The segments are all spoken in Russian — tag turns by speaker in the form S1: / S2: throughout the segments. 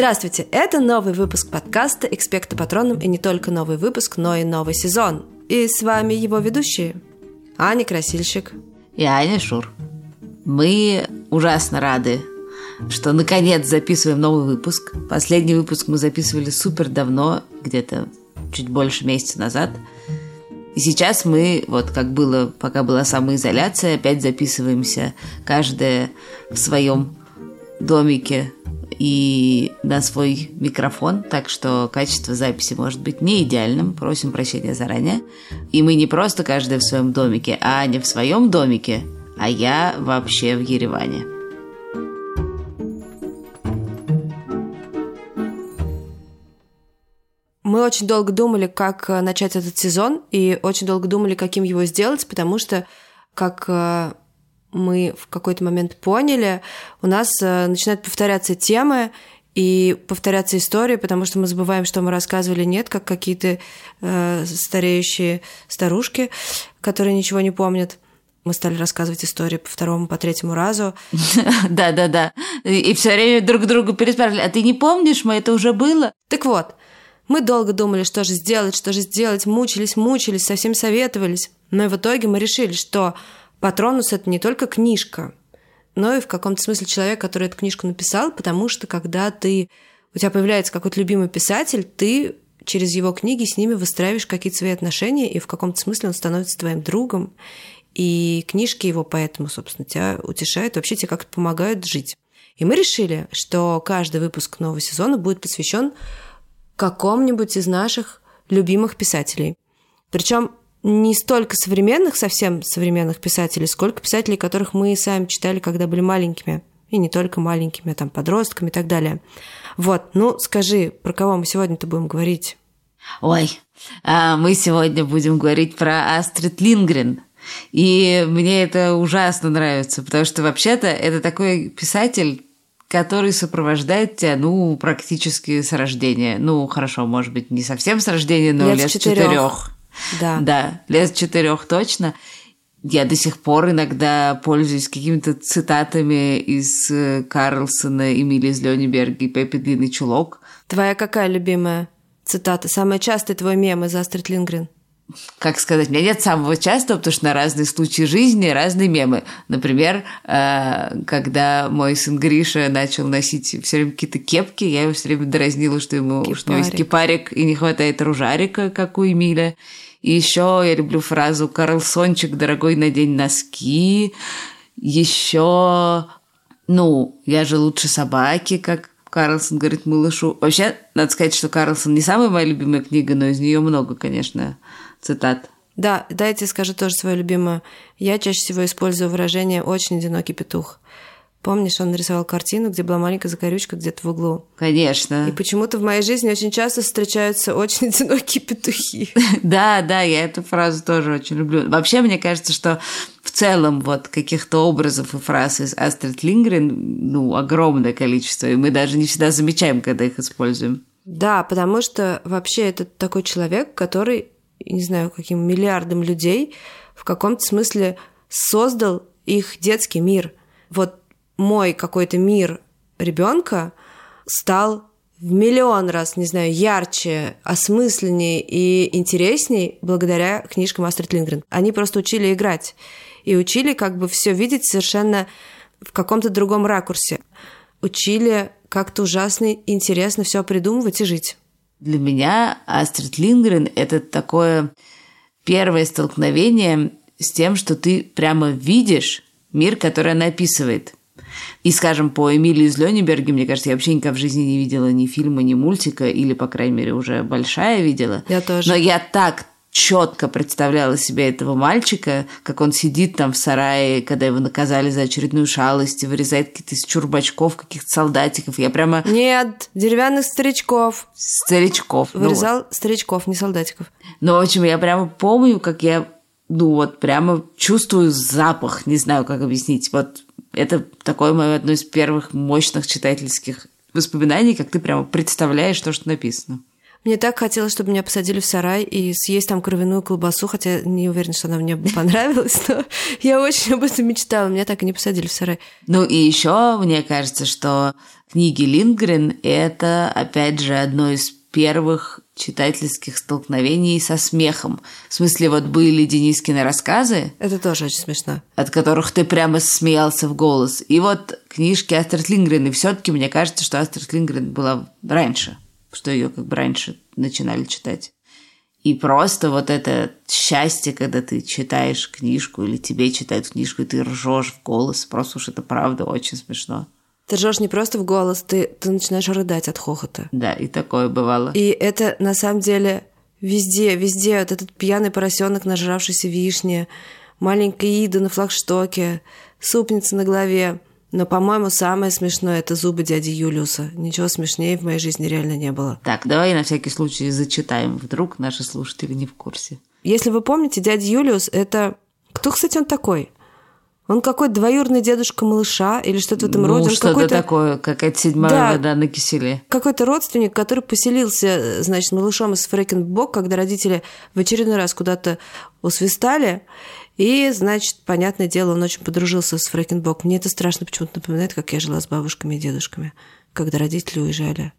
S1: Здравствуйте! Это новый выпуск подкаста «Экспекта Патроном» и не только новый выпуск, но и новый сезон. И с вами его ведущие Аня Красильщик
S2: и Аня Шур. Мы ужасно рады, что наконец записываем новый выпуск. Последний выпуск мы записывали супер давно, где-то чуть больше месяца назад. И сейчас мы, вот как было, пока была самоизоляция, опять записываемся каждая в своем домике и на свой микрофон, так что качество записи может быть не идеальным, просим прощения заранее. И мы не просто каждый в своем домике, а Аня в своем домике, а я вообще в Ереване.
S1: Мы очень долго думали, как э, начать этот сезон, и очень долго думали, каким его сделать, потому что, как э, мы в какой-то момент поняли, у нас э, начинают повторяться темы и повторяться истории, потому что мы забываем, что мы рассказывали нет, как какие-то э, стареющие старушки, которые ничего не помнят. Мы стали рассказывать истории по второму, по третьему разу.
S2: Да, да, да. И все время друг другу переспрашивали, а ты не помнишь, мы это уже было?
S1: Так вот, мы долго думали, что же сделать, что же сделать, мучились, мучились, совсем советовались. Но и в итоге мы решили, что Патронус — это не только книжка, но и в каком-то смысле человек, который эту книжку написал, потому что когда ты у тебя появляется какой-то любимый писатель, ты через его книги с ними выстраиваешь какие-то свои отношения, и в каком-то смысле он становится твоим другом. И книжки его поэтому, собственно, тебя утешают, вообще тебе как-то помогают жить. И мы решили, что каждый выпуск нового сезона будет посвящен какому-нибудь из наших любимых писателей. Причем не столько современных, совсем современных писателей, сколько писателей, которых мы сами читали, когда были маленькими. И не только маленькими, а там подростками и так далее. Вот, ну скажи, про кого мы сегодня-то будем говорить?
S2: Ой, а мы сегодня будем говорить про Астрид Лингрен. И мне это ужасно нравится, потому что вообще-то это такой писатель, который сопровождает тебя, ну, практически с рождения. Ну, хорошо, может быть, не совсем с рождения, но лет, лет с четырех. Да. Да, лет четырех точно. Я до сих пор иногда пользуюсь какими-то цитатами из э, Карлсона, Эмили из Лёниберга и Пеппи Длинный Чулок.
S1: Твоя какая любимая цитата? Самая частая твой мем из Астрид Лингрен?
S2: Как сказать, у меня нет самого частого, потому что на разные случаи жизни разные мемы. Например, э, когда мой сын Гриша начал носить все время какие-то кепки, я его все время дразнила, что ему кипарик. что у него есть кипарик и не хватает ружарика, как у Эмиля. И еще я люблю фразу «Карлсончик, дорогой, надень носки». Еще, ну, я же лучше собаки, как Карлсон говорит малышу. Вообще, надо сказать, что Карлсон не самая моя любимая книга, но из нее много, конечно, цитат.
S1: Да, дайте скажу тоже свою любимую. Я чаще всего использую выражение «очень одинокий петух». Помнишь, он нарисовал картину, где была маленькая закорючка где-то в углу?
S2: Конечно.
S1: И почему-то в моей жизни очень часто встречаются очень одинокие петухи.
S2: Да, да, я эту фразу тоже очень люблю. Вообще, мне кажется, что в целом вот каких-то образов и фраз из Астрид Лингрен, ну, огромное количество, и мы даже не всегда замечаем, когда их используем.
S1: Да, потому что вообще это такой человек, который, не знаю, каким миллиардом людей в каком-то смысле создал их детский мир. Вот мой какой-то мир ребенка стал в миллион раз, не знаю, ярче, осмысленнее и интересней благодаря книжкам Астрид Лингрен. Они просто учили играть и учили как бы все видеть совершенно в каком-то другом ракурсе. Учили как-то ужасно интересно все придумывать и жить.
S2: Для меня Астрид Лингрен – это такое первое столкновение с тем, что ты прямо видишь мир, который она описывает – и, скажем, по Эмилии из Лёниберге, мне кажется, я вообще никогда в жизни не видела ни фильма, ни мультика, или, по крайней мере, уже большая видела.
S1: Я тоже.
S2: Но я так четко представляла себе этого мальчика, как он сидит там в сарае, когда его наказали за очередную шалость, и вырезает какие-то из чурбачков, каких-то солдатиков. Я прямо...
S1: Нет, деревянных старичков.
S2: Старичков.
S1: Ну Вырезал ну вот. старичков, не солдатиков.
S2: Ну, в общем, я прямо помню, как я ну вот прямо чувствую запах, не знаю, как объяснить. Вот это такое мое одно из первых мощных читательских воспоминаний, как ты прямо представляешь то, что написано.
S1: Мне так хотелось, чтобы меня посадили в сарай и съесть там кровяную колбасу, хотя не уверена, что она мне понравилась, но я очень об этом мечтала. Меня так и не посадили в сарай.
S2: Ну и еще мне кажется, что книги Лингрен – это, опять же, одно из первых читательских столкновений со смехом. В смысле, вот были Денискины рассказы.
S1: Это тоже очень смешно.
S2: От которых ты прямо смеялся в голос. И вот книжки Астрид Лингрен. И все-таки мне кажется, что Астрид Лингрен была раньше что ее как бы раньше начинали читать. И просто вот это счастье, когда ты читаешь книжку или тебе читают книжку, и ты ржешь в голос, просто уж это правда очень смешно.
S1: Ты ржешь не просто в голос, ты, ты начинаешь рыдать от хохота.
S2: Да, и такое бывало.
S1: И это на самом деле везде, везде вот этот пьяный поросенок, нажравшийся вишни, маленькая Ида на флагштоке, супница на голове. Но, по-моему, самое смешное – это зубы дяди Юлиуса. Ничего смешнее в моей жизни реально не было.
S2: Так, давай на всякий случай зачитаем. Вдруг наши слушатели не в курсе.
S1: Если вы помните, дядя Юлиус – это... Кто, кстати, он такой? Он какой-то двоюродный дедушка малыша или что-то в этом
S2: ну,
S1: роде.
S2: что-то такое, какая-то седьмая да, вода на киселе.
S1: Какой-то родственник, который поселился, значит, малышом из Фрэкенбок, когда родители в очередной раз куда-то усвистали, и, значит, понятное дело, он очень подружился с Фрэкенбок. Мне это страшно почему-то напоминает, как я жила с бабушками и дедушками, когда родители уезжали.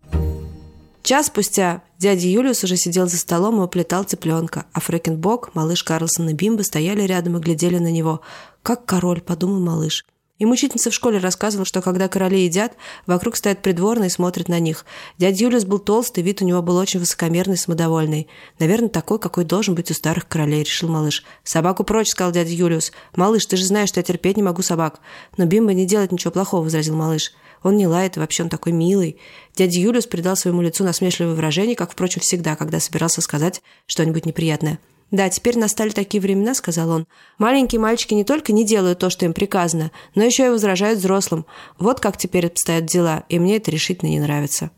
S1: Час спустя дядя Юлиус уже сидел за столом и уплетал цыпленка, а Фрэкенбок, малыш Карлсон и Бимба стояли рядом и глядели на него. «Как король», — подумал малыш. И мучительница в школе рассказывала, что когда короли едят, вокруг стоят придворные и смотрят на них. Дядя Юлиус был толстый, вид у него был очень высокомерный и самодовольный. Наверное, такой, какой должен быть у старых королей, решил малыш. «Собаку прочь», — сказал дядя Юлиус. «Малыш, ты же знаешь, что я терпеть не могу собак». «Но Бимба не делает ничего плохого», — возразил малыш. Он не лает, вообще он такой милый. Дядя Юлиус придал своему лицу насмешливое выражение, как, впрочем, всегда, когда собирался сказать что-нибудь неприятное. «Да, теперь настали такие времена», — сказал он. «Маленькие мальчики не только не делают то, что им приказано, но еще и возражают взрослым. Вот как теперь обстоят дела, и мне это решительно не нравится».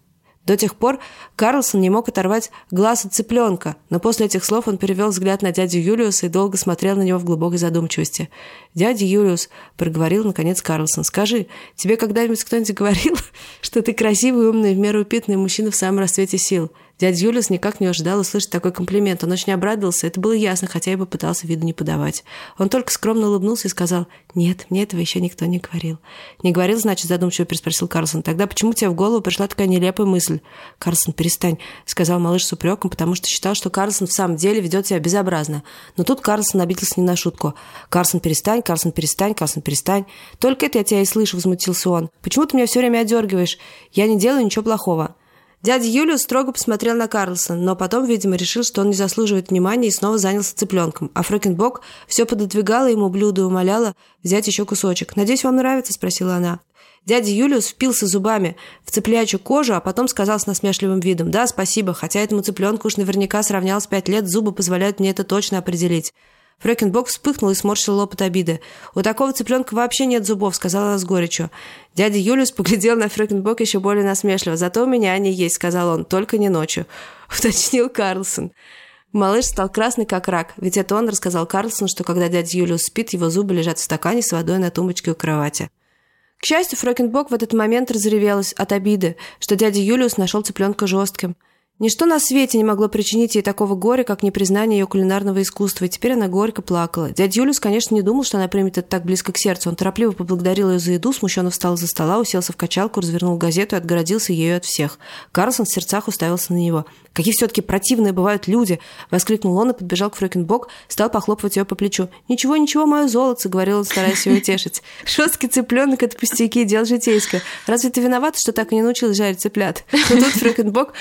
S1: До тех пор Карлсон не мог оторвать глаз от цыпленка, но после этих слов он перевел взгляд на дядю Юлиуса и долго смотрел на него в глубокой задумчивости. «Дядя Юлиус», — проговорил наконец Карлсон, — «скажи, тебе когда-нибудь кто-нибудь говорил, что ты красивый, умный, в меру упитанный мужчина в самом расцвете сил? Дядя Юлис никак не ожидал услышать такой комплимент. Он очень обрадовался, это было ясно, хотя и попытался виду не подавать. Он только скромно улыбнулся и сказал, «Нет, мне этого еще никто не говорил». «Не говорил, значит?» – задумчиво переспросил Карлсон. «Тогда почему тебе в голову пришла такая нелепая мысль?» «Карлсон, перестань», – сказал малыш с упреком, потому что считал, что Карлсон в самом деле ведет себя безобразно. Но тут Карлсон обиделся не на шутку. «Карлсон, перестань, Карлсон, перестань, Карлсон, перестань». «Только это я тебя и слышу», – возмутился он. «Почему ты меня все время одергиваешь? Я не делаю ничего плохого». Дядя Юлиус строго посмотрел на Карлсона, но потом, видимо, решил, что он не заслуживает внимания и снова занялся цыпленком. А Фрэкенбок все пододвигала ему блюдо и умоляла взять еще кусочек. «Надеюсь, вам нравится?» – спросила она. Дядя Юлиус впился зубами в цыплячью кожу, а потом сказал с насмешливым видом «Да, спасибо, хотя этому цыпленку уж наверняка сравнялось пять лет, зубы позволяют мне это точно определить». Фрэкенбок вспыхнул и сморщил лоб от обиды. «У такого цыпленка вообще нет зубов», — сказала она с горечью. Дядя Юлиус поглядел на Фрэкенбок еще более насмешливо. «Зато у меня они есть», — сказал он, — «только не ночью», — уточнил Карлсон. Малыш стал красный, как рак, ведь это он рассказал Карлсону, что когда дядя Юлиус спит, его зубы лежат в стакане с водой на тумбочке у кровати. К счастью, Фрэкенбок в этот момент разревелась от обиды, что дядя Юлиус нашел цыпленка жестким — Ничто на свете не могло причинить ей такого горя, как непризнание ее кулинарного искусства, и теперь она горько плакала. Дядя Юлиус, конечно, не думал, что она примет это так близко к сердцу. Он торопливо поблагодарил ее за еду, смущенно встал за стола, уселся в качалку, развернул газету и отгородился ею от всех. Карлсон в сердцах уставился на него. «Какие все-таки противные бывают люди!» — воскликнул он и подбежал к Фрёкинбок, стал похлопывать ее по плечу. «Ничего, ничего, мое золото!» — говорил он, стараясь ее утешить. «Шосткий цыпленок — это пустяки, дело житейское. Разве ты виновата, что так и не научилась жарить цыплят?» Но тут Фрёкинбок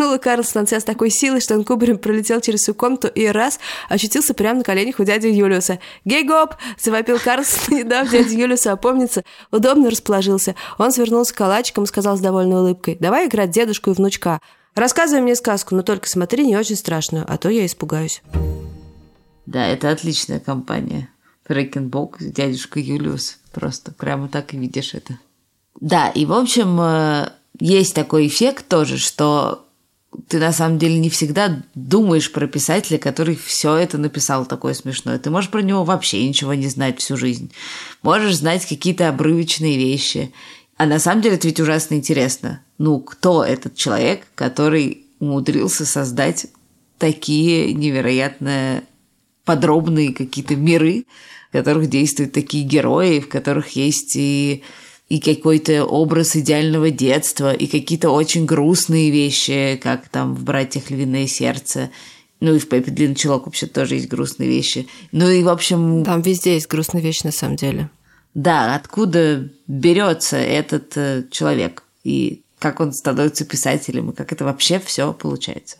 S1: отпихнула Карлсона с такой силой, что он кубарем пролетел через всю комнату и раз очутился прямо на коленях у дяди Юлиуса. «Гей-гоп!» — завопил Карлсон, не дав дяде Юлиусу опомниться. Удобно расположился. Он свернулся калачиком и сказал с довольной улыбкой. «Давай играть дедушку и внучка. Рассказывай мне сказку, но только смотри не очень страшную, а то я испугаюсь.
S2: Да, это отличная компания. Фрэкенбок, дядюшка Юлиус. Просто прямо так и видишь это. Да, и в общем, э, есть такой эффект тоже, что ты на самом деле не всегда думаешь про писателя, который все это написал такое смешное. Ты можешь про него вообще ничего не знать всю жизнь. Можешь знать какие-то обрывочные вещи. А на самом деле это ведь ужасно интересно. Ну, кто этот человек, который умудрился создать такие невероятно подробные какие-то миры, в которых действуют такие герои, в которых есть и и какой-то образ идеального детства, и какие-то очень грустные вещи, как там в «Братьях Львиное сердце», ну и в Пеппи Длинный чулок вообще тоже есть грустные вещи. Ну и, в общем...
S1: Там везде есть грустные вещи, на самом деле.
S2: Да, откуда берется этот э, человек, и как он становится писателем, и как это вообще все получается.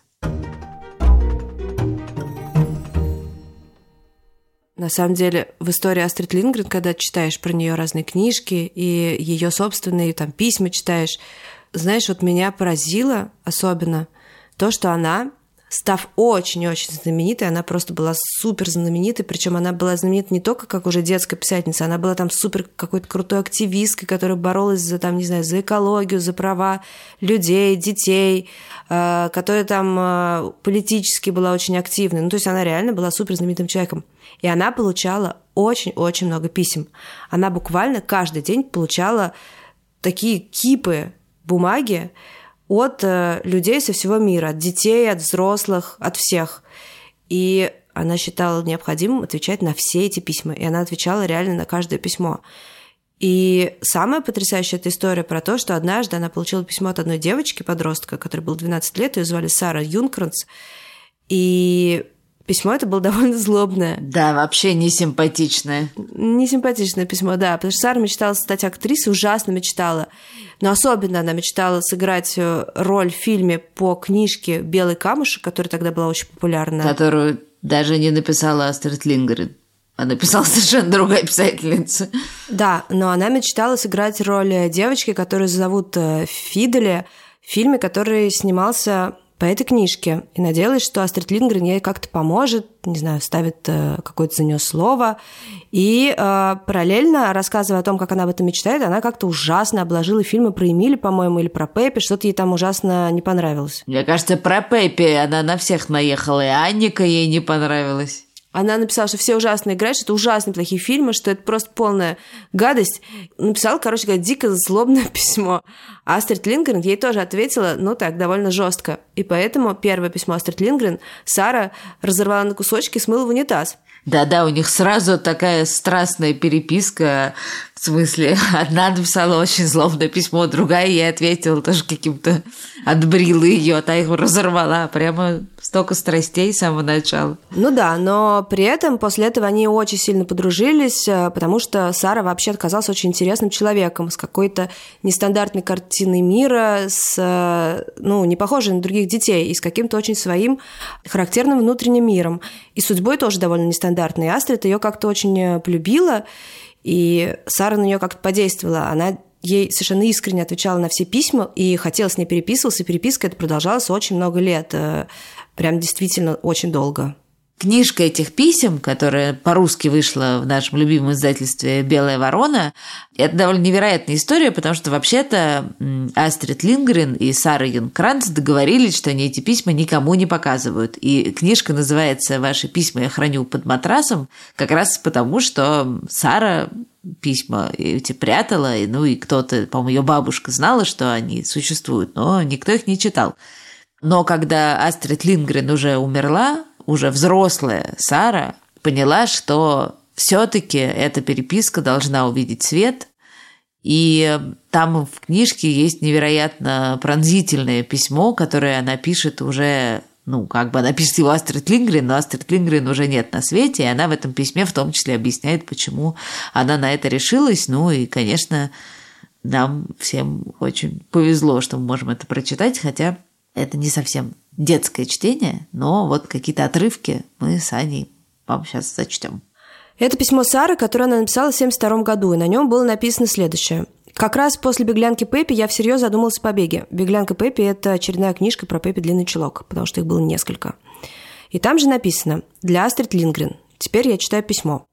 S1: На самом деле, в истории Астрид Лингрен, когда читаешь про нее разные книжки и ее собственные там письма читаешь, знаешь, вот меня поразило особенно то, что она став очень-очень знаменитой, она просто была супер знаменитой, причем она была знаменита не только как уже детская писательница, она была там супер какой-то крутой активисткой, которая боролась за там, не знаю, за экологию, за права людей, детей, э, которая там э, политически была очень активной. Ну, то есть она реально была супер знаменитым человеком. И она получала очень-очень много писем. Она буквально каждый день получала такие кипы бумаги, от э, людей со всего мира, от детей, от взрослых, от всех. И она считала необходимым отвечать на все эти письма, и она отвечала реально на каждое письмо. И самая потрясающая эта история про то, что однажды она получила письмо от одной девочки, подростка, которой было 12 лет, ее звали Сара Юнкранс, и Письмо это было довольно злобное.
S2: Да, вообще не симпатичное.
S1: Не симпатичное письмо, да, потому что Сара мечтала стать актрисой, ужасно мечтала. Но особенно она мечтала сыграть э, роль в фильме по книжке «Белый камушек», которая тогда была очень популярна.
S2: Которую даже не написала Астрид Лингрен. А написала совершенно другая писательница.
S1: Да, но она мечтала сыграть роль девочки, которую зовут э, Фидели, в фильме, который снимался по этой книжке и надеялась, что Астрид Лингрен ей как-то поможет, не знаю, ставит э, какое-то за нее слово. И э, параллельно, рассказывая о том, как она об этом мечтает, она как-то ужасно обложила фильмы про Эмили, по-моему, или про Пеппи, что-то ей там ужасно не понравилось.
S2: Мне кажется, про Пеппи она на всех наехала, и Анника ей не понравилась.
S1: Она написала, что все ужасно играют, что это ужасно плохие фильмы, что это просто полная гадость. Написала, короче говоря, дико злобное письмо. А Астрид Лингрен ей тоже ответила, ну так, довольно жестко. И поэтому первое письмо Астрид Лингрен Сара разорвала на кусочки и смыла в унитаз.
S2: Да-да, у них сразу такая страстная переписка. В смысле, одна написала очень злобное письмо, другая ей ответила тоже каким-то отбрила ее, а та его разорвала. Прямо столько страстей с самого начала.
S1: Ну да, но при этом после этого они очень сильно подружились, э, потому что Сара вообще оказалась очень интересным человеком, с какой-то нестандартной картиной мира, с, э, ну, не похожей на других детей, и с каким-то очень своим характерным внутренним миром. И судьбой тоже довольно нестандартной. Астрид ее как-то очень э, полюбила, и Сара на нее как-то подействовала. Она ей совершенно искренне отвечала на все письма и хотела с ней переписываться, и переписка это продолжалась очень много лет, э, прям действительно очень долго.
S2: Книжка этих писем, которая по-русски вышла в нашем любимом издательстве «Белая ворона», это довольно невероятная история, потому что вообще-то Астрид Лингрен и Сара Юнкранц договорились, что они эти письма никому не показывают. И книжка называется «Ваши письма я храню под матрасом», как раз потому, что Сара письма эти прятала, и, ну и кто-то, по-моему, ее бабушка знала, что они существуют, но никто их не читал. Но когда Астрид Лингрен уже умерла, уже взрослая Сара поняла, что все-таки эта переписка должна увидеть свет, и там в книжке есть невероятно пронзительное письмо, которое она пишет уже ну, как бы она пишет его Астрид Лингрен, но Астрид Лингрен уже нет на свете, и она в этом письме в том числе объясняет, почему она на это решилась. Ну и, конечно, нам всем очень повезло, что мы можем это прочитать, хотя это не совсем детское чтение, но вот какие-то отрывки мы с Аней вам сейчас зачтем.
S1: Это письмо Сары, которое она написала в 1972 году, и на нем было написано следующее. Как раз после «Беглянки Пеппи» я всерьез задумался о побеге. «Беглянка Пеппи» — это очередная книжка про Пеппи Длинный Чулок, потому что их было несколько. И там же написано «Для Астрид Лингрен». Теперь я читаю письмо.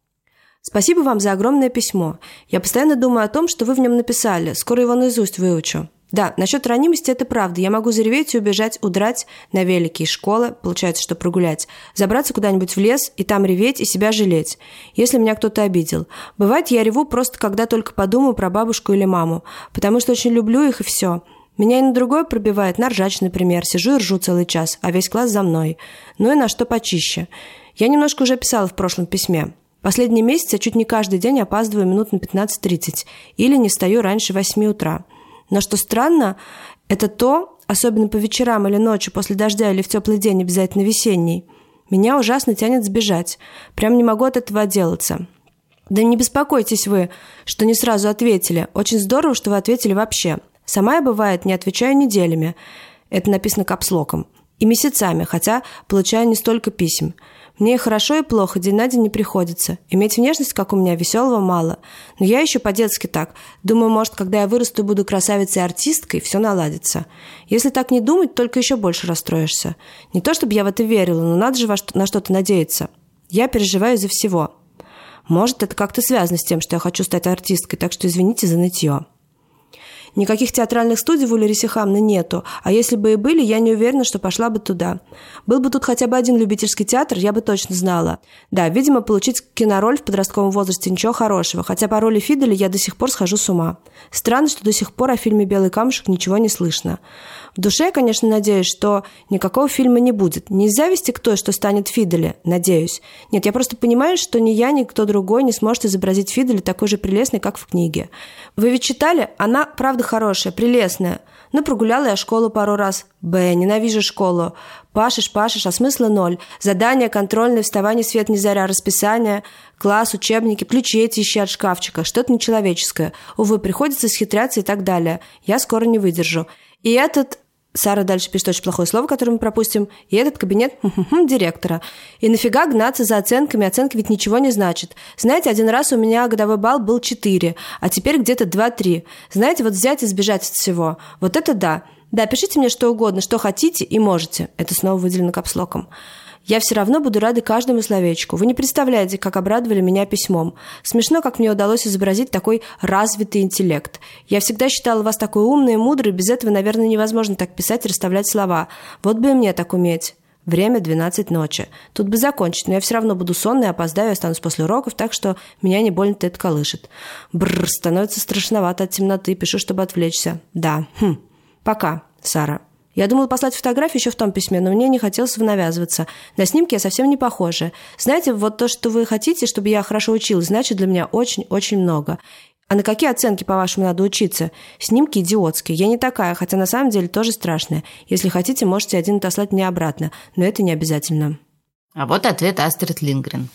S1: Спасибо вам за огромное письмо. Я постоянно думаю о том, что вы в нем написали. Скоро его наизусть выучу. Да, насчет ранимости это правда. Я могу зареветь и убежать, удрать на велике из школы, получается, что прогулять, забраться куда-нибудь в лес и там реветь и себя жалеть, если меня кто-то обидел. Бывает, я реву просто когда только подумаю про бабушку или маму, потому что очень люблю их и все. Меня и на другое пробивает, на ржач, например. Сижу и ржу целый час, а весь класс за мной. Ну и на что почище. Я немножко уже писала в прошлом письме. Последний месяц я чуть не каждый день опаздываю минут на 15-30 или не встаю раньше 8 утра. Но что странно, это то, особенно по вечерам или ночью после дождя или в теплый день, обязательно весенний, меня ужасно тянет сбежать. Прям не могу от этого отделаться. Да не беспокойтесь вы, что не сразу ответили. Очень здорово, что вы ответили вообще. Сама я, бывает, не отвечаю неделями. Это написано капслоком. И месяцами, хотя получаю не столько писем. Мне и хорошо, и плохо, день на день не приходится. Иметь внешность, как у меня, веселого мало. Но я еще по-детски так. Думаю, может, когда я вырасту и буду красавицей артисткой, все наладится. Если так не думать, только еще больше расстроишься. Не то, чтобы я в это верила, но надо же на что-то надеяться. Я переживаю из-за всего. Может, это как-то связано с тем, что я хочу стать артисткой, так что извините за нытье. Никаких театральных студий в Улерисихамне нету, а если бы и были, я не уверена, что пошла бы туда. Был бы тут хотя бы один любительский театр, я бы точно знала. Да, видимо, получить кинороль в подростковом возрасте ничего хорошего, хотя по роли Фиделя я до сих пор схожу с ума. Странно, что до сих пор о фильме «Белый камушек» ничего не слышно. В душе конечно, надеюсь, что никакого фильма не будет. Не из зависти к той, что станет Фиделе, надеюсь. Нет, я просто понимаю, что ни я, ни кто другой не сможет изобразить Фиделя такой же прелестной, как в книге. Вы ведь читали? Она, правда, хорошая, прелестная. Ну, прогуляла я школу пару раз. Б, ненавижу школу. Пашешь, пашешь, а смысла ноль. Задания, контрольные, вставание, свет не заря, расписание, класс, учебники, ключи эти ищи от шкафчика. Что-то нечеловеческое. Увы, приходится схитряться и так далее. Я скоро не выдержу. И этот Сара дальше пишет очень плохое слово, которое мы пропустим. И этот кабинет директора. И нафига гнаться за оценками? Оценки ведь ничего не значат. Знаете, один раз у меня годовой балл был 4, а теперь где-то 2-3. Знаете, вот взять и сбежать от всего. Вот это да. Да, пишите мне что угодно, что хотите и можете. Это снова выделено капслоком. Я все равно буду рада каждому словечку. Вы не представляете, как обрадовали меня письмом. Смешно, как мне удалось изобразить такой развитый интеллект. Я всегда считала вас такой умной и мудрой, без этого, наверное, невозможно так писать и расставлять слова. Вот бы и мне так уметь. Время 12 ночи. Тут бы закончить, но я все равно буду сонной, опоздаю, останусь после уроков, так что меня не больно-то это колышет. Бррр, становится страшновато от темноты, пишу, чтобы отвлечься. Да, хм. Пока, Сара. Я думала послать фотографию еще в том письме, но мне не хотелось навязываться. На снимке я совсем не похожа. Знаете, вот то, что вы хотите, чтобы я хорошо училась, значит для меня очень-очень много. А на какие оценки, по-вашему, надо учиться? Снимки идиотские. Я не такая, хотя на самом деле тоже страшная. Если хотите, можете один отослать мне обратно, но это не обязательно.
S2: А вот ответ Астрид Лингрен.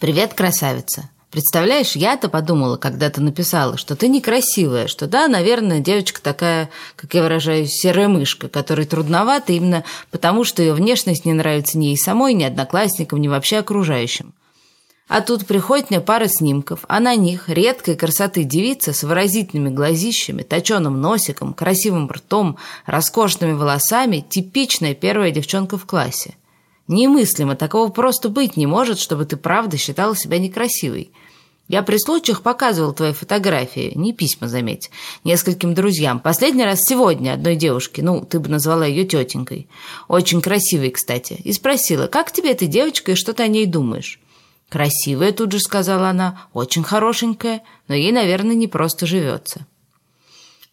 S2: «Привет, красавица. Представляешь, я-то подумала, когда ты написала, что ты некрасивая, что да, наверное, девочка такая, как я выражаюсь, серая мышка, которой трудновато именно потому, что ее внешность не нравится ни ей самой, ни одноклассникам, ни вообще окружающим. А тут приходит мне пара снимков, а на них редкой красоты девица с выразительными глазищами, точеным носиком, красивым ртом, роскошными волосами, типичная первая девчонка в классе – Немыслимо, такого просто быть не может, чтобы ты правда считала себя некрасивой. Я при случаях показывал твои фотографии, не письма, заметь, нескольким друзьям. Последний раз сегодня одной девушке, ну, ты бы назвала ее тетенькой. Очень красивой, кстати. И спросила, как тебе эта девочка и что ты о ней думаешь? «Красивая», тут же сказала она, «очень хорошенькая, но ей, наверное, не просто живется».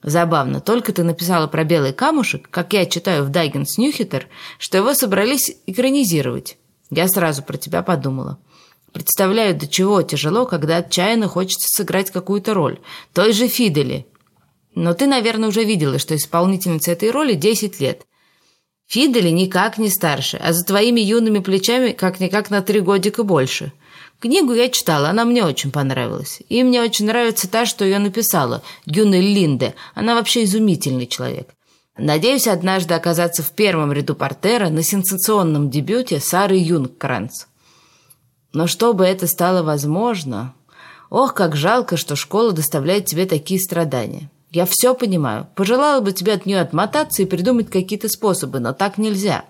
S2: Забавно, только ты написала про белый камушек, как я читаю в Дайгенс Ньюхитер, что его собрались экранизировать. Я сразу про тебя подумала. Представляю, до чего тяжело, когда отчаянно хочется сыграть какую-то роль. Той же Фидели. Но ты, наверное, уже видела, что исполнительница этой роли 10 лет. Фидели никак не старше, а за твоими юными плечами как-никак на три годика больше – Книгу я читала, она мне очень понравилась. И мне очень нравится та, что ее написала, Гюнель Линде. Она вообще изумительный человек. Надеюсь однажды оказаться в первом ряду портера на сенсационном дебюте Сары Юнгкранц. Но чтобы это стало возможно... Ох, как жалко, что школа доставляет тебе такие страдания. Я все понимаю. Пожелала бы тебе от нее отмотаться и придумать какие-то способы, но так нельзя.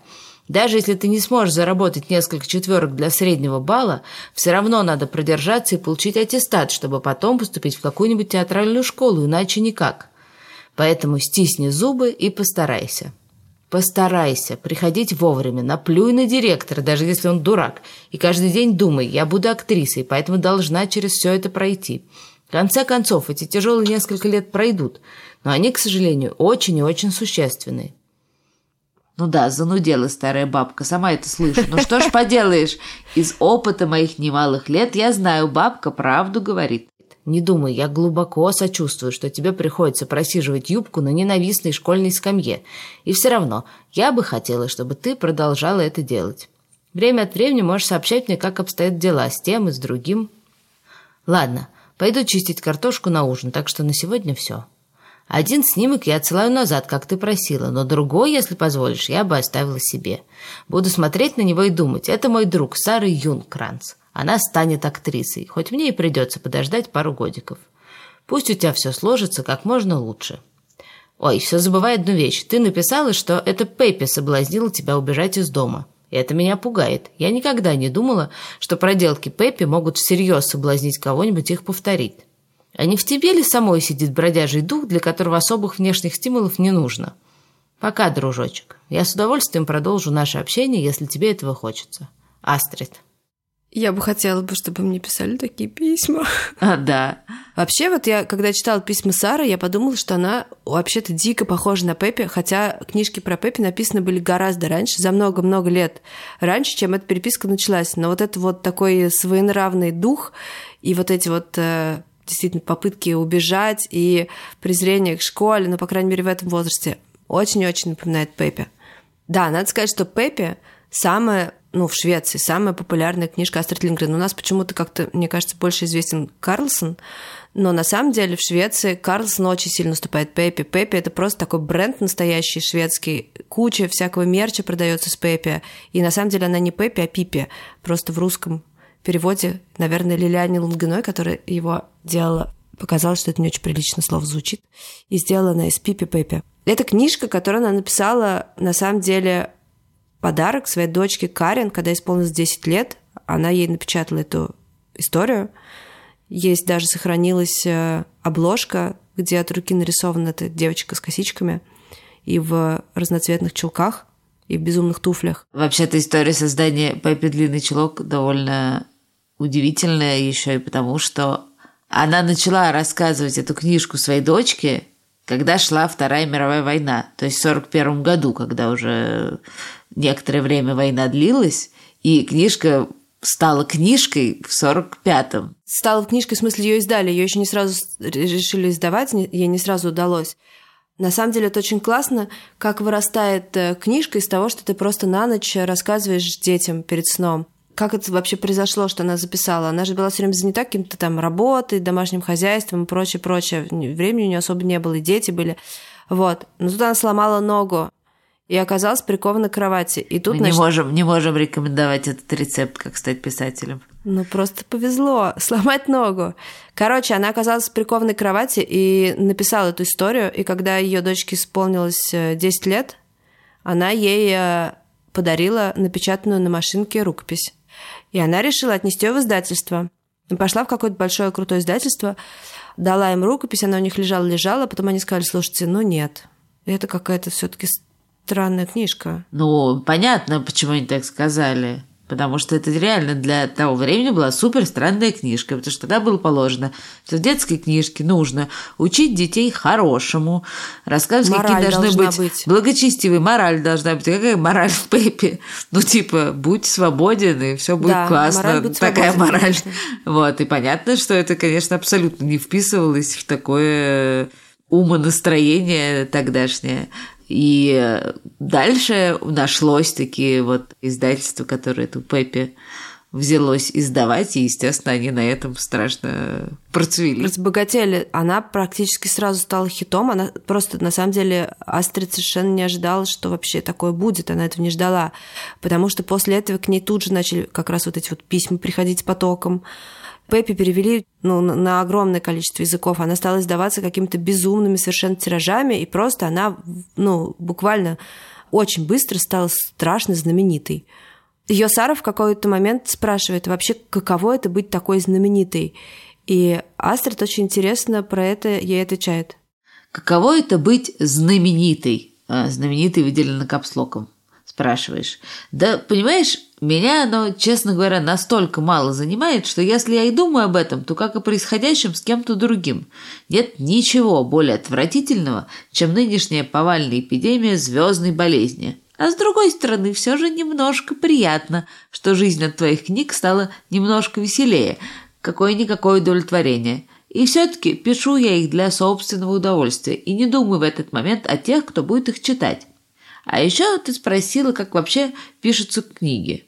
S2: Даже если ты не сможешь заработать несколько четверок для среднего балла, все равно надо продержаться и получить аттестат, чтобы потом поступить в какую-нибудь театральную школу, иначе никак. Поэтому стисни зубы и постарайся. Постарайся приходить вовремя, наплюй на директора, даже если он дурак, и каждый день думай, я буду актрисой, поэтому должна через все это пройти. В конце концов, эти тяжелые несколько лет пройдут, но они, к сожалению, очень и очень существенные. Ну да, занудела старая бабка, сама это слышу. Ну что ж поделаешь, из опыта моих немалых лет я знаю, бабка правду говорит. Не думай, я глубоко сочувствую, что тебе приходится просиживать юбку на ненавистной школьной скамье. И все равно, я бы хотела, чтобы ты продолжала это делать. Время от времени можешь сообщать мне, как обстоят дела с тем и с другим. Ладно, пойду чистить картошку на ужин, так что на сегодня все. Один снимок я отсылаю назад, как ты просила, но другой, если позволишь, я бы оставила себе. Буду смотреть на него и думать, это мой друг Сара Юнкранц. Она станет актрисой, хоть мне и придется подождать пару годиков. Пусть у тебя все сложится как можно лучше. Ой, все забывай одну вещь. Ты написала, что это Пеппи соблазнила тебя убежать из дома. И это меня пугает. Я никогда не думала, что проделки Пеппи могут всерьез соблазнить кого-нибудь их повторить. А не в тебе ли самой сидит бродяжий дух, для которого особых внешних стимулов не нужно? Пока, дружочек. Я с удовольствием продолжу наше общение, если тебе этого хочется. Астрид.
S1: Я бы хотела бы, чтобы мне писали такие письма.
S2: А, да.
S1: Вообще, вот я, когда читала письма Сары, я подумала, что она вообще-то дико похожа на Пеппи, хотя книжки про Пеппи написаны были гораздо раньше, за много-много лет раньше, чем эта переписка началась. Но вот это вот такой своенравный дух и вот эти вот э, действительно попытки убежать и презрение к школе, ну, по крайней мере, в этом возрасте, очень-очень напоминает Пеппи. Да, надо сказать, что Пеппи самая, ну, в Швеции, самая популярная книжка Астрид Лингрен. У нас почему-то как-то, мне кажется, больше известен Карлсон, но на самом деле в Швеции Карлсон очень сильно наступает Пеппи. Пеппи — это просто такой бренд настоящий шведский. Куча всякого мерча продается с Пеппи. И на самом деле она не Пеппи, а Пипи. Просто в русском переводе, наверное, Лилиане Лунгиной, которая его делала, показалось, что это не очень прилично слово звучит, и сделала из Пипи Пеппи. Это книжка, которую она написала, на самом деле, подарок своей дочке Карен, когда исполнилось 10 лет. Она ей напечатала эту историю. Есть даже сохранилась э, обложка, где от руки нарисована эта девочка с косичками и в разноцветных чулках, и в безумных туфлях.
S2: Вообще-то история создания Пеппи Длинный Чулок довольно удивительная еще и потому, что она начала рассказывать эту книжку своей дочке, когда шла Вторая мировая война, то есть в 1941 году, когда уже некоторое время война длилась, и книжка стала книжкой в 45-м.
S1: Стала книжкой, в смысле, ее издали, ее еще не сразу решили издавать, ей не сразу удалось. На самом деле это очень классно, как вырастает э, книжка из того, что ты просто на ночь рассказываешь детям перед сном как это вообще произошло, что она записала? Она же была все время занята каким-то там работой, домашним хозяйством и прочее, прочее. Времени у нее особо не было, и дети были. Вот. Но тут она сломала ногу и оказалась прикована к кровати. И тут,
S2: Мы значит... не, можем, не можем рекомендовать этот рецепт, как стать писателем.
S1: Ну, просто повезло сломать ногу. Короче, она оказалась прикована к кровати и написала эту историю. И когда ее дочке исполнилось 10 э, лет, она ей э, подарила напечатанную на машинке рукопись. И она решила отнести ее в издательство. Пошла в какое-то большое крутое издательство, дала им рукопись, она у них лежала-лежала, потом они сказали, слушайте, ну нет, это какая-то все таки странная книжка.
S2: Ну, понятно, почему они так сказали. Потому что это реально для того времени была супер странная книжка. Потому что тогда было положено, что в детской книжке нужно учить детей хорошему, рассказывать, мораль какие должны быть, быть благочестивые, мораль должна быть. Какая мораль в Пепе? Ну, типа, будь свободен, и все будет да, классно. Мораль будет Такая свободен, мораль. Конечно. Вот. И понятно, что это, конечно, абсолютно не вписывалось в такое умонастроение тогдашнее. И дальше нашлось такие вот издательства, которые эту Пеппи взялось издавать, и, естественно, они на этом страшно процвели.
S1: Разбогатели. Она практически сразу стала хитом. Она просто, на самом деле, Астрид совершенно не ожидала, что вообще такое будет. Она этого не ждала. Потому что после этого к ней тут же начали как раз вот эти вот письма приходить потоком. Пеппи перевели ну, на огромное количество языков. Она стала издаваться какими-то безумными совершенно тиражами, и просто она, ну, буквально очень быстро стала страшно знаменитой. Ее Сара в какой-то момент спрашивает вообще, каково это быть такой знаменитой. И Астрид очень интересно про это ей отвечает.
S2: Каково это быть знаменитой? А, знаменитой выделено капслоком. Спрашиваешь. Да, понимаешь, меня оно, честно говоря, настолько мало занимает, что если я и думаю об этом, то как о происходящем с кем-то другим. Нет ничего более отвратительного, чем нынешняя повальная эпидемия звездной болезни. А с другой стороны, все же немножко приятно, что жизнь от твоих книг стала немножко веселее. Какое-никакое удовлетворение. И все-таки пишу я их для собственного удовольствия и не думаю в этот момент о тех, кто будет их читать. А еще ты спросила, как вообще пишутся книги.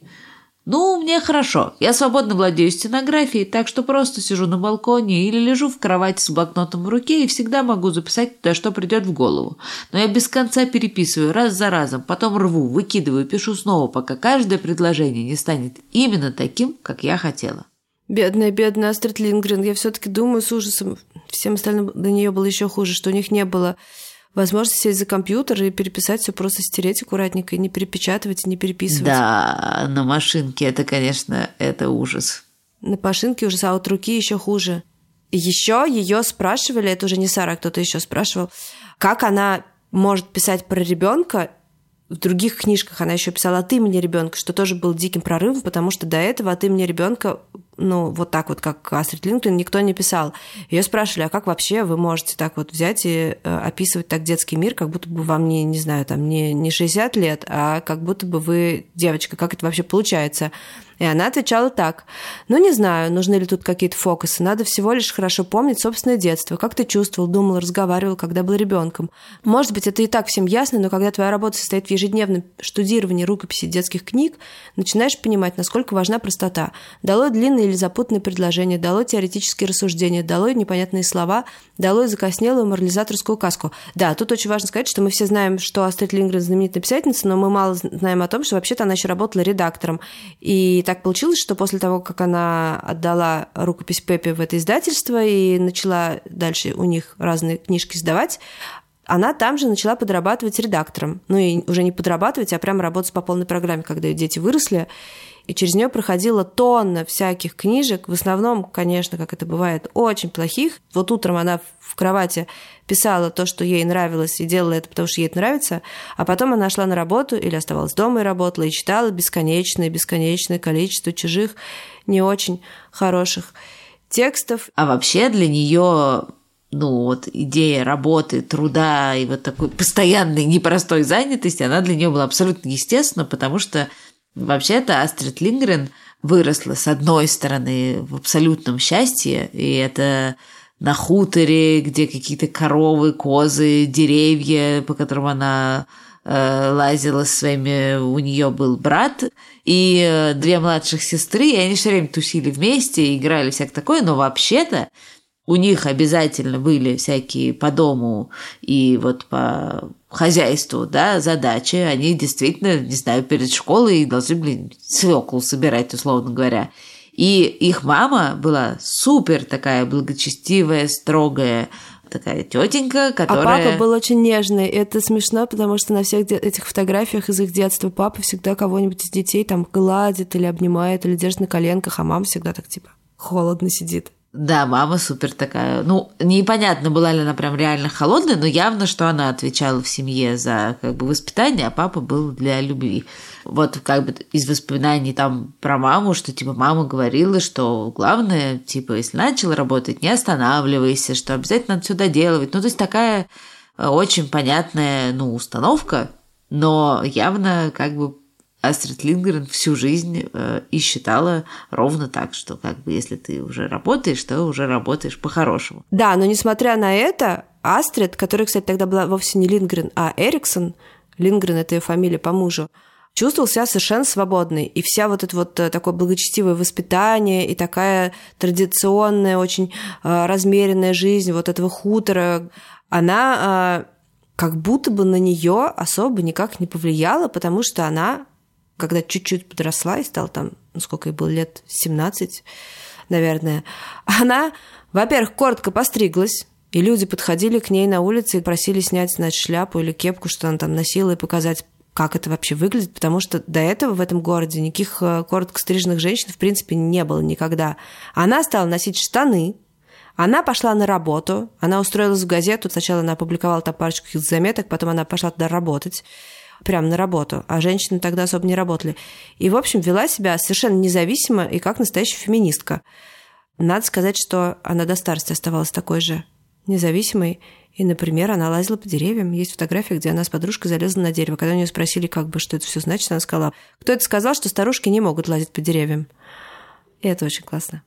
S2: Ну, мне хорошо. Я свободно владею стенографией, так что просто сижу на балконе или лежу в кровати с блокнотом в руке и всегда могу записать туда, что придет в голову. Но я без конца переписываю раз за разом, потом рву, выкидываю, пишу снова, пока каждое предложение не станет именно таким, как я хотела.
S1: Бедная, бедная Астрид Лингрен. Я все-таки думаю с ужасом. Всем остальным до нее было еще хуже, что у них не было возможность сесть за компьютер и переписать все просто стереть аккуратненько, и не перепечатывать, и не переписывать.
S2: Да, на машинке это, конечно, это ужас.
S1: На машинке ужас, а от руки еще хуже. Еще ее спрашивали, это уже не Сара, а кто-то еще спрашивал, как она может писать про ребенка в других книжках она еще писала от имени ребенка, что тоже был диким прорывом, потому что до этого от имени ребенка ну, вот так вот, как Астрид Линклин, никто не писал. Ее спрашивали, а как вообще вы можете так вот взять и э, описывать так детский мир, как будто бы вам не, не знаю, там, не, не 60 лет, а как будто бы вы девочка, как это вообще получается? И она отвечала так. «Ну, не знаю, нужны ли тут какие-то фокусы. Надо всего лишь хорошо помнить собственное детство. Как ты чувствовал, думал, разговаривал, когда был ребенком. Может быть, это и так всем ясно, но когда твоя работа состоит в ежедневном штудировании рукописи детских книг, начинаешь понимать, насколько важна простота. Дало длинные или запутанные предложения, дало теоретические рассуждения, дало непонятные слова, дало закоснелую морализаторскую каску. Да, тут очень важно сказать, что мы все знаем, что Астрид Лингрен знаменитая писательница, но мы мало знаем о том, что вообще-то она еще работала редактором. И так получилось, что после того, как она отдала рукопись Пепе в это издательство и начала дальше у них разные книжки сдавать, она там же начала подрабатывать редактором. Ну и уже не подрабатывать, а прямо работать по полной программе, когда ее дети выросли и через нее проходила тонна всяких книжек, в основном, конечно, как это бывает, очень плохих. Вот утром она в кровати писала то, что ей нравилось, и делала это, потому что ей это нравится, а потом она шла на работу или оставалась дома и работала, и читала бесконечное, бесконечное количество чужих, не очень хороших текстов.
S2: А вообще для нее ну, вот идея работы, труда и вот такой постоянной непростой занятости, она для нее была абсолютно естественна, потому что Вообще-то Астрид Лингрен выросла, с одной стороны, в абсолютном счастье, и это на хуторе, где какие-то коровы, козы, деревья, по которым она э, лазила со своими, у нее был брат и э, две младших сестры, и они все время тусили вместе, играли всякое такое, но вообще-то у них обязательно были всякие по дому и вот по хозяйству, да, задачи. Они действительно, не знаю, перед школой должны были свеклу собирать, условно говоря. И их мама была супер такая благочестивая, строгая, такая тетенька, которая...
S1: А папа был очень нежный. Это смешно, потому что на всех этих фотографиях из их детства папа всегда кого-нибудь из детей там гладит или обнимает, или держит на коленках, а мама всегда так типа холодно сидит.
S2: Да, мама супер такая. Ну, непонятно, была ли она прям реально холодная, но явно, что она отвечала в семье за как бы воспитание, а папа был для любви. Вот как бы из воспоминаний там про маму, что типа мама говорила, что главное, типа, если начал работать, не останавливайся, что обязательно надо все доделывать. Ну, то есть такая э, очень понятная, ну, установка, но явно как бы Астрид Лингрен всю жизнь э, и считала ровно так, что как бы если ты уже работаешь, то уже работаешь по-хорошему.
S1: Да, но несмотря на это, Астрид, которая, кстати, тогда была вовсе не Лингрен, а Эриксон, Лингрен – это ее фамилия по мужу, чувствовал себя совершенно свободной. И вся вот это вот э, такое благочестивое воспитание и такая традиционная, очень э, размеренная жизнь вот этого хутора, она э, как будто бы на нее особо никак не повлияла, потому что она когда чуть-чуть подросла и стала там, ну, сколько ей было лет, 17, наверное, она, во-первых, коротко постриглась, и люди подходили к ней на улице и просили снять, значит, шляпу или кепку, что она там носила, и показать, как это вообще выглядит, потому что до этого в этом городе никаких э, коротко стриженных женщин, в принципе, не было никогда. Она стала носить штаны, она пошла на работу, она устроилась в газету, сначала она опубликовала там парочку заметок, потом она пошла туда работать. Прямо на работу, а женщины тогда особо не работали. И, в общем, вела себя совершенно независимо и как настоящая феминистка. Надо сказать, что она до старости оставалась такой же независимой. И, например, она лазила по деревьям. Есть фотография, где она с подружкой залезла на дерево. Когда у нее спросили, как бы, что это все значит, она сказала, кто это сказал, что старушки не могут лазить по деревьям. И это очень классно.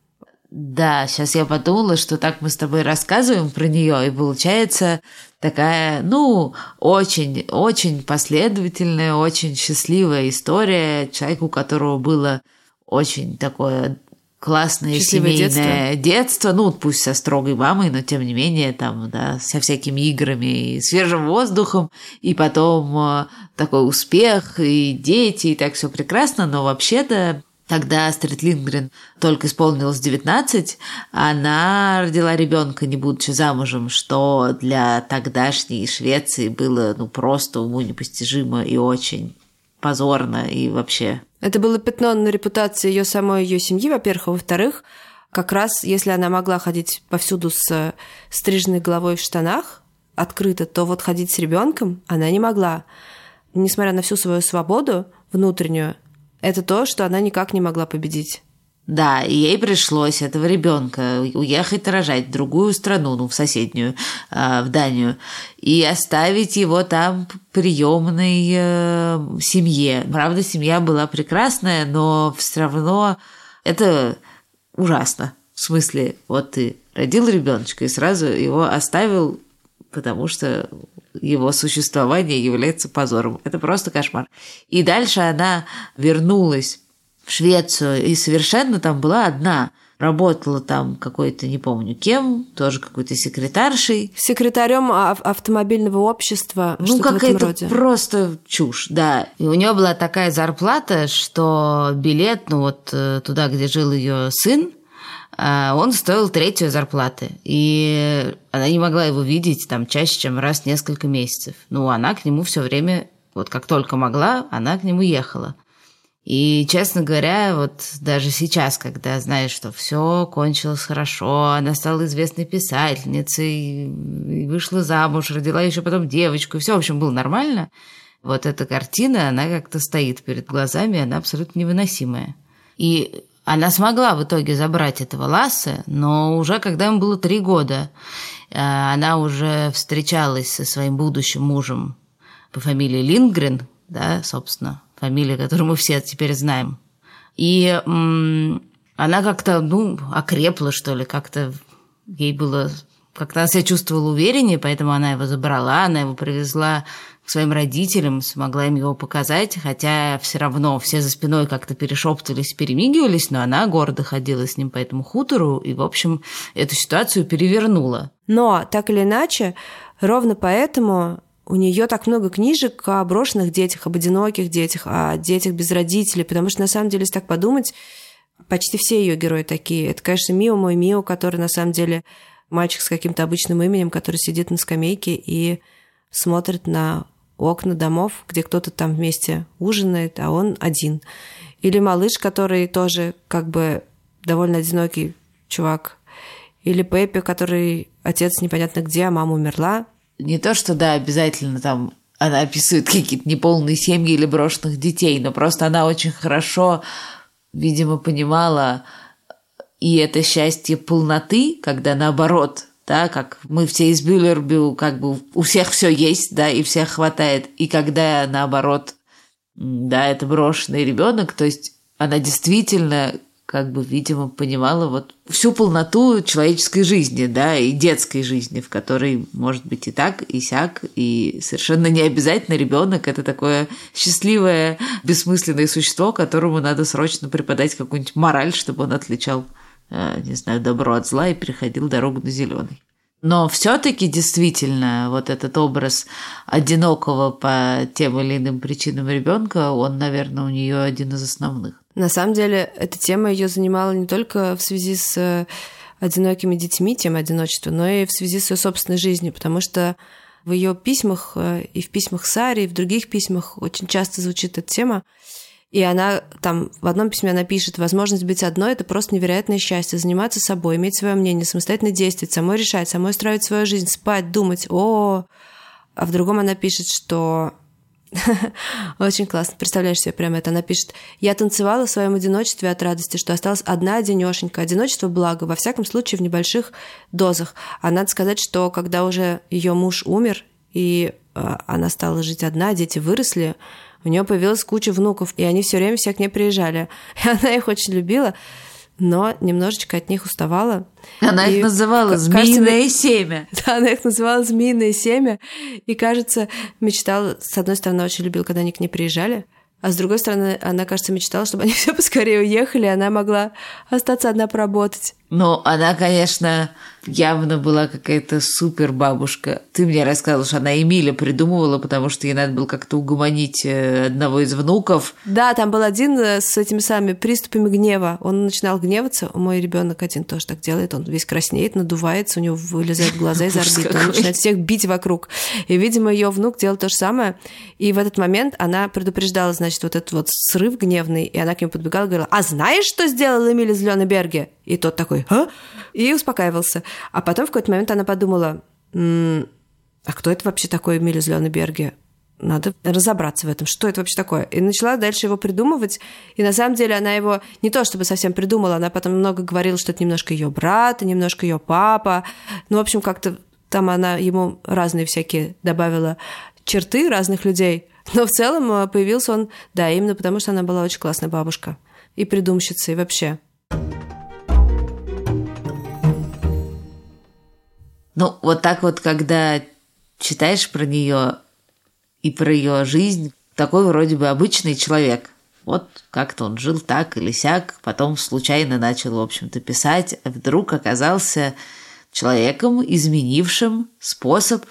S2: Да, сейчас я подумала, что так мы с тобой рассказываем про нее, и получается такая, ну, очень, очень последовательная, очень счастливая история человека, у которого было очень такое классное Счастливое семейное детство. детство, ну, пусть со строгой мамой, но тем не менее, там, да, со всякими играми и свежим воздухом, и потом э, такой успех, и дети, и так все прекрасно, но вообще-то когда Астрид Лингрен только исполнилось 19, она родила ребенка, не будучи замужем, что для тогдашней Швеции было ну, просто уму непостижимо и очень позорно и вообще.
S1: Это было пятно на репутации ее самой, ее семьи, во-первых, а во-вторых, как раз если она могла ходить повсюду с стриженной головой в штанах открыто, то вот ходить с ребенком она не могла. Несмотря на всю свою свободу внутреннюю, это то, что она никак не могла победить.
S2: Да, и ей пришлось этого ребенка уехать рожать в другую страну, ну, в соседнюю, а, в Данию, и оставить его там приемной э, семье. Правда, семья была прекрасная, но все равно это ужасно. В смысле, вот ты родил ребеночка и сразу его оставил, потому что его существование является позором. Это просто кошмар. И дальше она вернулась в Швецию и совершенно там была одна. Работала там какой-то, не помню кем, тоже какой-то секретаршей.
S1: Секретарем автомобильного общества.
S2: Ну, какая-то просто чушь, да. И у нее была такая зарплата, что билет, ну вот э, туда, где жил ее сын, а, он стоил третью зарплаты. И она не могла его видеть там чаще, чем раз в несколько месяцев. Ну, она к нему все время, вот как только могла, она к нему ехала. И, честно говоря, вот даже сейчас, когда знаешь, что все кончилось хорошо, она стала известной писательницей, вышла замуж, родила еще потом девочку, все, в общем, было нормально, вот эта картина, она как-то стоит перед глазами, она абсолютно невыносимая. И она смогла в итоге забрать этого Ласса, но уже когда ему было три года, э, она уже встречалась со своим будущим мужем по фамилии Лингрен, да, собственно, фамилия, которую мы все теперь знаем. И м- она как-то, ну, окрепла, что ли, как-то ей было как-то она себя чувствовала увереннее, поэтому она его забрала, она его привезла своим родителям, смогла им его показать, хотя все равно все за спиной как-то перешептывались, перемигивались, но она гордо ходила с ним по этому хутору и, в общем, эту ситуацию перевернула.
S1: Но, так или иначе, ровно поэтому у нее так много книжек о брошенных детях, об одиноких детях, о детях без родителей, потому что, на самом деле, если так подумать, почти все ее герои такие. Это, конечно, Мио, мой Мио, который, на самом деле, мальчик с каким-то обычным именем, который сидит на скамейке и смотрит на окна домов, где кто-то там вместе ужинает, а он один. Или малыш, который тоже как бы довольно одинокий чувак. Или Пеппи, который отец непонятно где, а мама умерла.
S2: Не то, что да, обязательно там она описывает какие-то неполные семьи или брошенных детей, но просто она очень хорошо, видимо, понимала, и это счастье полноты, когда наоборот, да, как мы все из Бюллербю, как бы у всех все есть, да, и всех хватает. И когда наоборот, да, это брошенный ребенок, то есть она действительно как бы, видимо, понимала вот всю полноту человеческой жизни, да, и детской жизни, в которой может быть и так, и сяк, и совершенно не обязательно ребенок это такое счастливое, бессмысленное существо, которому надо срочно преподать какую-нибудь мораль, чтобы он отличал не знаю, добро от зла и переходил дорогу на зеленый. Но все-таки действительно вот этот образ одинокого по тем или иным причинам ребенка, он, наверное, у нее один из основных.
S1: На самом деле, эта тема ее занимала не только в связи с э, одинокими детьми, тем одиночества, но и в связи с ее собственной жизнью, потому что в ее письмах э, и в письмах Сари, и в других письмах очень часто звучит эта тема. И она там в одном письме она пишет, возможность быть одной – это просто невероятное счастье, заниматься собой, иметь свое мнение, самостоятельно действовать, самой решать, самой строить свою жизнь, спать, думать, о, А в другом она пишет, что Очень классно. Представляешь себе прямо это. Она пишет, я танцевала в своем одиночестве от радости, что осталась одна одинешенька. Одиночество благо, во всяком случае, в небольших дозах. А надо сказать, что когда уже ее муж умер, и а, она стала жить одна, дети выросли, у нее появилась куча внуков, и они все время все к ней приезжали. И она их очень любила но немножечко от них уставала.
S2: Она и, их называла «змеиное кажется, семя».
S1: Да, она их называла «змеиное семя». И, кажется, мечтала, с одной стороны, очень любила, когда они к ней приезжали, а с другой стороны, она, кажется, мечтала, чтобы они все поскорее уехали, и она могла остаться одна поработать.
S2: Ну, она, конечно, явно была какая-то супер бабушка. Ты мне рассказывала, что она Эмиля придумывала, потому что ей надо было как-то угомонить э, одного из внуков.
S1: Да, там был один э, с этими самыми приступами гнева. Он начинал гневаться. Мой ребенок один тоже так делает. Он весь краснеет, надувается, у него вылезают глаза из орбиты. Он начинает всех бить вокруг. И, видимо, ее внук делал то же самое. И в этот момент она предупреждала, значит, вот этот вот срыв гневный, и она к нему подбегала и говорила, а знаешь, что сделал Эмиль из Берге? И тот такой, а? И успокаивался. А потом в какой-то момент она подумала, а кто это вообще такой Эмиль из Берге? Надо разобраться в этом, что это вообще такое. И начала дальше его придумывать. И на самом деле она его не то чтобы совсем придумала, она потом много говорила, что это немножко ее брат, немножко ее папа. Ну, в общем, как-то там она ему разные всякие добавила черты разных людей. Но в целом э, появился он, да, именно потому что она была очень классная бабушка и придумщица, и вообще.
S2: Ну, вот так вот, когда читаешь про нее и про ее жизнь, такой вроде бы обычный человек. Вот как-то он жил так или сяк, потом случайно начал, в общем-то, писать, а вдруг оказался человеком, изменившим способ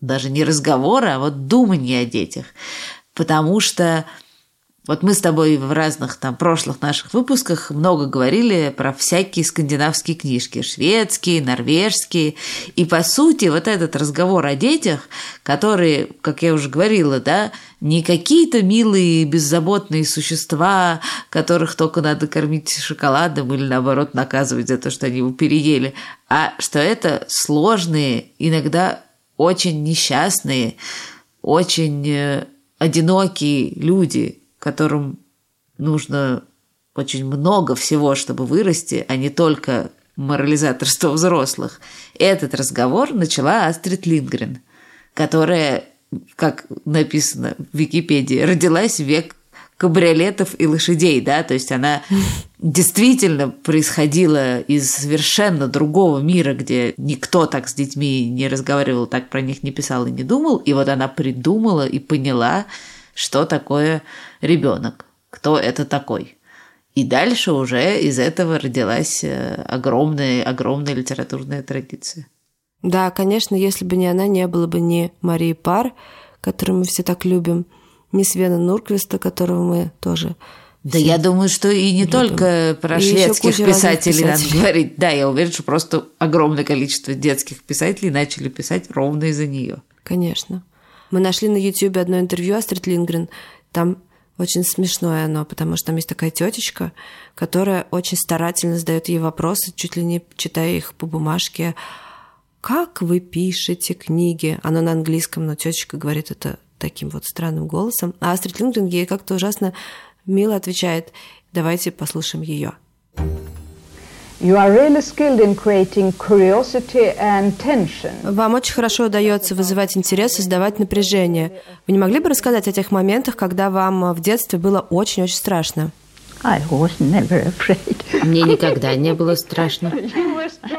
S2: даже не разговора, а вот думания о детях. Потому что вот мы с тобой в разных там прошлых наших выпусках много говорили про всякие скандинавские книжки, шведские, норвежские. И по сути вот этот разговор о детях, которые, как я уже говорила, да, не какие-то милые беззаботные существа, которых только надо кормить шоколадом или наоборот наказывать за то, что они его переели, а что это сложные, иногда очень несчастные, очень э, одинокие люди, которым нужно очень много всего, чтобы вырасти, а не только морализаторство взрослых. Этот разговор начала Астрид Лингрен, которая, как написано в Википедии, родилась в век кабриолетов и лошадей, да, то есть она действительно происходила из совершенно другого мира, где никто так с детьми не разговаривал, так про них не писал и не думал, и вот она придумала и поняла, что такое ребенок, кто это такой. И дальше уже из этого родилась э, огромная, огромная литературная традиция.
S1: Да, конечно, если бы не она, не было бы ни Марии Пар, которую мы все так любим, ни Свена Нурквиста, которого мы тоже
S2: да, я думаю, что и не любим. только про шведских писателей, писателей надо говорить. Да, я уверена, что просто огромное количество детских писателей начали писать ровно из-за нее.
S1: Конечно. Мы нашли на YouTube одно интервью Астрид Лингрен. Там очень смешное оно, потому что там есть такая тетечка, которая очень старательно задает ей вопросы, чуть ли не читая их по бумажке. Как вы пишете книги? Оно на английском, но тетечка говорит это таким вот странным голосом. А Астрид Лингрен ей как-то ужасно мило отвечает. Давайте послушаем ее.
S2: Вам очень хорошо удается вызывать интерес, создавать напряжение. Вы не могли бы рассказать о тех моментах, когда вам в детстве было очень-очень страшно?
S3: Мне никогда не было страшно.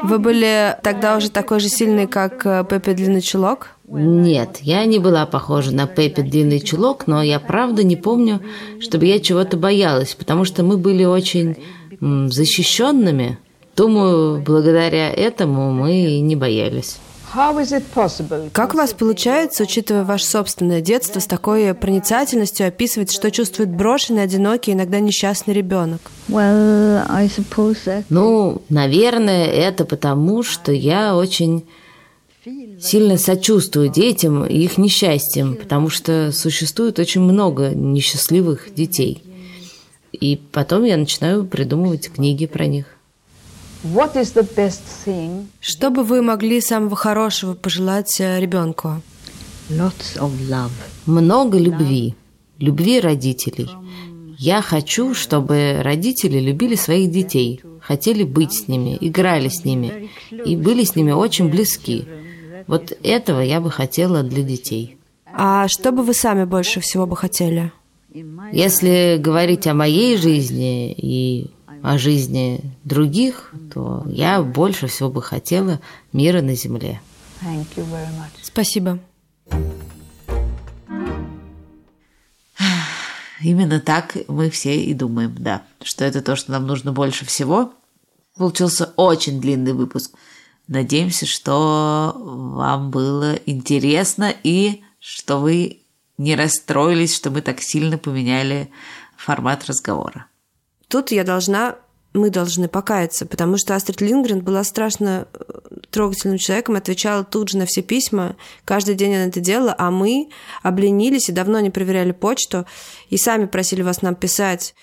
S1: Вы были тогда уже такой же сильный, как э, Пеппи Длинный Чулок?
S3: Нет, я не была похожа на Пеппи Длинный Чулок, но я правда не помню, чтобы я чего-то боялась, потому что мы были очень защищенными. Думаю, благодаря этому мы не боялись.
S1: Как у вас получается, учитывая ваше собственное детство, с такой проницательностью описывать, что чувствует брошенный, одинокий, иногда несчастный ребенок?
S3: Ну, наверное, это потому, что я очень сильно сочувствую детям и их несчастьям, потому что существует очень много несчастливых детей. И потом я начинаю придумывать книги про них.
S1: Что бы вы могли самого хорошего пожелать э, ребенку?
S3: Много любви. Любви родителей. Я хочу, чтобы родители любили своих детей, хотели быть с ними, играли с ними и были с ними очень близки. Вот этого я бы хотела для детей.
S1: А что бы вы сами больше всего бы хотели?
S3: Если говорить о моей жизни и о жизни других, то я больше всего бы хотела мира на земле.
S1: Спасибо.
S2: Именно так мы все и думаем, да, что это то, что нам нужно больше всего. Получился очень длинный выпуск. Надеемся, что вам было интересно и что вы не расстроились, что мы так сильно поменяли формат разговора.
S1: Тут я должна мы должны покаяться, потому что Астрид Лингрен была страшно э, трогательным человеком, отвечала тут же на все письма, каждый день она это делала, а мы обленились и давно не проверяли почту, и сами просили вас нам писать,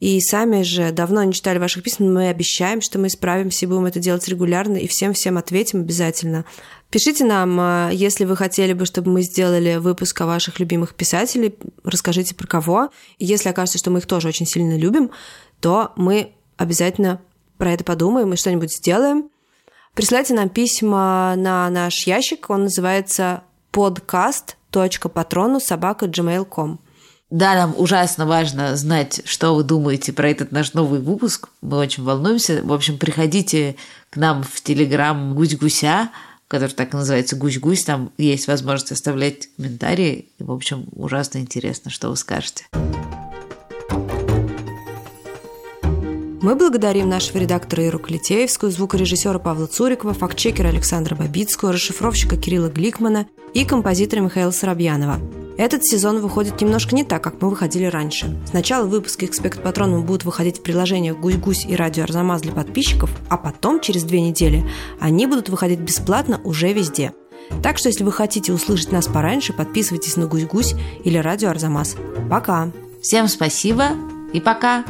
S1: и сами же давно не читали ваших писем, мы обещаем, что мы исправимся и будем это делать регулярно, и всем-всем ответим обязательно. Пишите нам, э, если вы хотели бы, чтобы мы сделали выпуск о ваших любимых писателей, расскажите про кого. Если окажется, что мы их тоже очень сильно любим, то мы обязательно про это подумаем и что-нибудь сделаем. Присылайте нам письма на наш ящик, он называется podcast.patronu.gmail.com.
S2: Да, нам ужасно важно знать, что вы думаете про этот наш новый выпуск. Мы очень волнуемся. В общем, приходите к нам в Телеграм «Гусь-гуся», который так и называется «Гусь-гусь». Там есть возможность оставлять комментарии. В общем, ужасно интересно, что вы скажете.
S1: Мы благодарим нашего редактора Иру Калитеевскую, звукорежиссера Павла Цурикова, фактчекера Александра Бабицкого, расшифровщика Кирилла Гликмана и композитора Михаила Соробьянова. Этот сезон выходит немножко не так, как мы выходили раньше. Сначала выпуски «Экспект Патроном» будут выходить в приложениях «Гусь-Гусь» и «Радио Арзамас» для подписчиков, а потом, через две недели, они будут выходить бесплатно уже везде. Так что, если вы хотите услышать нас пораньше, подписывайтесь на «Гусь-Гусь» или «Радио Арзамас». Пока!
S2: Всем спасибо и пока!